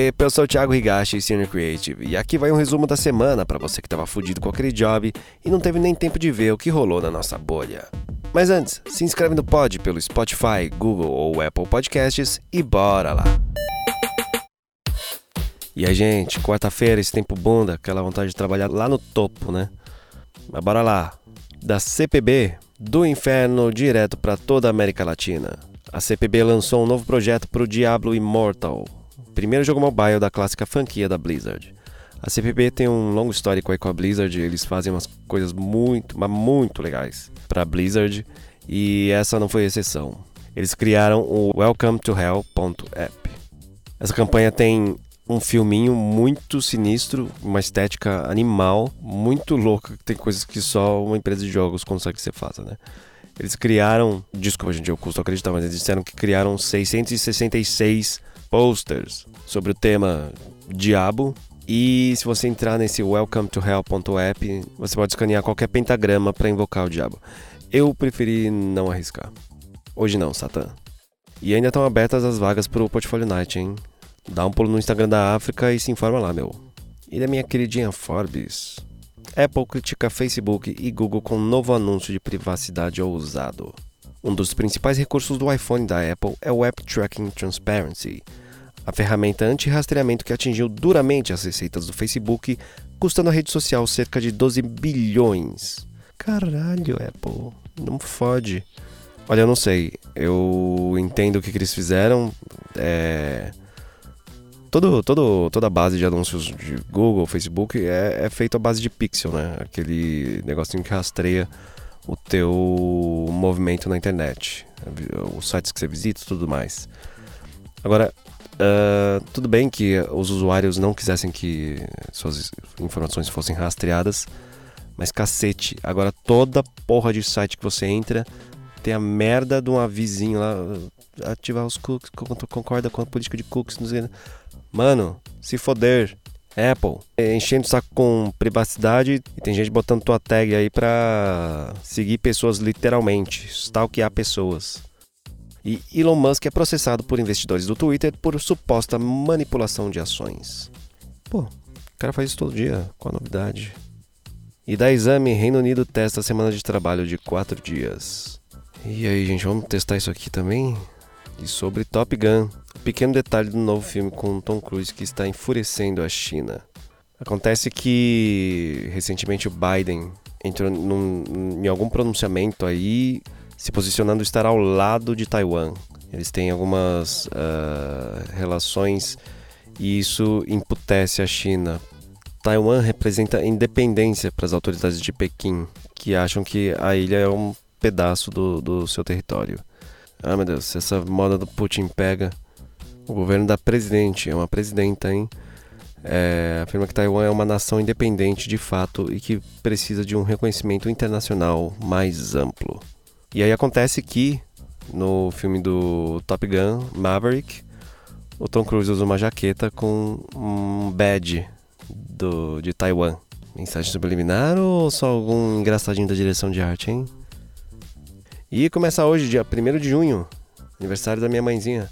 Epa, eu sou o Thiago Higashi, Senior Creative, e aqui vai um resumo da semana para você que estava fudido com aquele job e não teve nem tempo de ver o que rolou na nossa bolha. Mas antes, se inscreve no pod pelo Spotify, Google ou Apple Podcasts e bora lá! E aí, gente, quarta-feira, esse tempo bunda, aquela vontade de trabalhar lá no topo, né? Mas bora lá! Da CPB, do inferno direto para toda a América Latina. A CPB lançou um novo projeto para o Diablo Immortal, primeiro jogo mobile da clássica franquia da Blizzard. A CPB tem um longo histórico aí com a Blizzard, eles fazem umas coisas muito, mas muito legais para Blizzard e essa não foi exceção. Eles criaram o Welcome to Hell.app. Essa campanha tem um filminho muito sinistro, uma estética animal, muito louca, tem coisas que só uma empresa de jogos consegue que você faça, né? Eles criaram, desculpa gente, eu custo acreditar, mas eles disseram que criaram 666 posters sobre o tema Diabo. E se você entrar nesse welcome to hell.app, você pode escanear qualquer pentagrama para invocar o diabo. Eu preferi não arriscar. Hoje não, Satã. E ainda estão abertas as vagas para o Portfolio Night, hein? Dá um pulo no Instagram da África e se informa lá, meu. E da minha queridinha Forbes. Apple critica Facebook e Google com novo anúncio de privacidade ousado. Um dos principais recursos do iPhone da Apple é o App Tracking Transparency, a ferramenta anti-rastreamento que atingiu duramente as receitas do Facebook, custando à rede social cerca de 12 bilhões. Caralho, Apple, não fode. Olha, eu não sei. Eu entendo o que, que eles fizeram. É... Todo, todo, toda a base de anúncios de Google, Facebook é, é feito à base de pixel, né? Aquele negocinho que rastreia o teu movimento na internet, os sites que você visita e tudo mais. Agora, uh, tudo bem que os usuários não quisessem que suas informações fossem rastreadas, mas cacete, agora toda porra de site que você entra tem a merda de um avisinho lá, ativar os cookies, concorda com a política de cookies, não sei. Mano, se foder. Apple, enchendo o saco com privacidade e tem gente botando tua tag aí pra seguir pessoas literalmente, stalkear pessoas. E Elon Musk é processado por investidores do Twitter por suposta manipulação de ações. Pô, o cara faz isso todo dia, qual a novidade? E da exame, Reino Unido testa a semana de trabalho de 4 dias. E aí, gente, vamos testar isso aqui também? E sobre Top Gun, pequeno detalhe do novo filme com Tom Cruise que está enfurecendo a China. Acontece que recentemente o Biden entrou num, em algum pronunciamento aí se posicionando estar ao lado de Taiwan. Eles têm algumas uh, relações e isso imputece a China. Taiwan representa independência para as autoridades de Pequim, que acham que a ilha é um pedaço do, do seu território. Ah, meu Deus, se essa moda do Putin pega. O governo da presidente, é uma presidenta, hein? É, afirma que Taiwan é uma nação independente de fato e que precisa de um reconhecimento internacional mais amplo. E aí acontece que no filme do Top Gun Maverick, o Tom Cruise usa uma jaqueta com um badge do, de Taiwan. Mensagem subliminar ou só algum engraçadinho da direção de arte, hein? E começa hoje, dia 1 de junho, aniversário da minha mãezinha,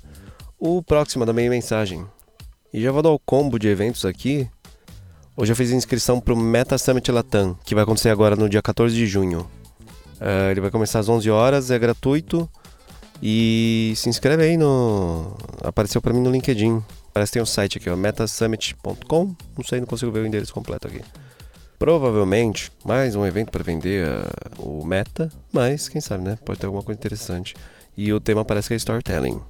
o próximo da minha mensagem. E já vou dar o combo de eventos aqui. Hoje eu fiz inscrição para o Meta Summit Latam, que vai acontecer agora no dia 14 de junho. Uh, ele vai começar às 11 horas, é gratuito. E se inscreve aí no. Apareceu para mim no LinkedIn. Parece que tem um site aqui, ó, metasummit.com. Não sei, não consigo ver o endereço completo aqui. Provavelmente mais um evento para vender uh, o meta, mas quem sabe, né? Pode ter alguma coisa interessante. E o tema parece que é storytelling.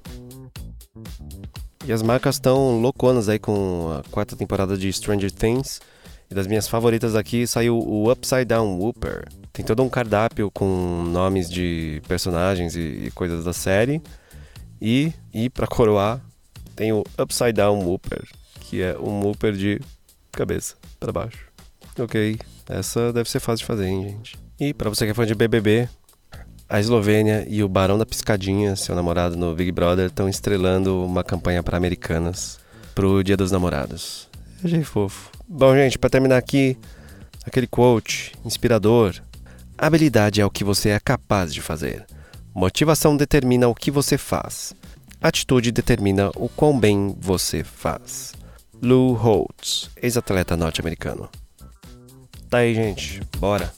E as marcas estão louconas aí com a quarta temporada de Stranger Things. E das minhas favoritas aqui saiu o Upside Down Whooper. Tem todo um cardápio com nomes de personagens e, e coisas da série. E, e para coroar, tem o Upside Down Whooper, que é um Whooper de cabeça para baixo. Ok, essa deve ser fácil de fazer, hein, gente? E para você que é fã de BBB, a Eslovênia e o Barão da Piscadinha, seu namorado no Big Brother, estão estrelando uma campanha para americanas pro Dia dos Namorados. Achei fofo. Bom, gente, para terminar aqui, aquele quote inspirador. Habilidade é o que você é capaz de fazer. Motivação determina o que você faz. Atitude determina o quão bem você faz. Lou Holtz, ex-atleta norte-americano. Tá aí, gente. Bora.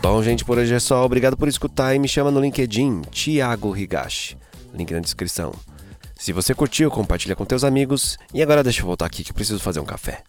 Bom, gente, por hoje é só. Obrigado por escutar e me chama no LinkedIn, Thiago Higashi. Link na descrição. Se você curtiu, compartilha com teus amigos. E agora deixa eu voltar aqui que preciso fazer um café.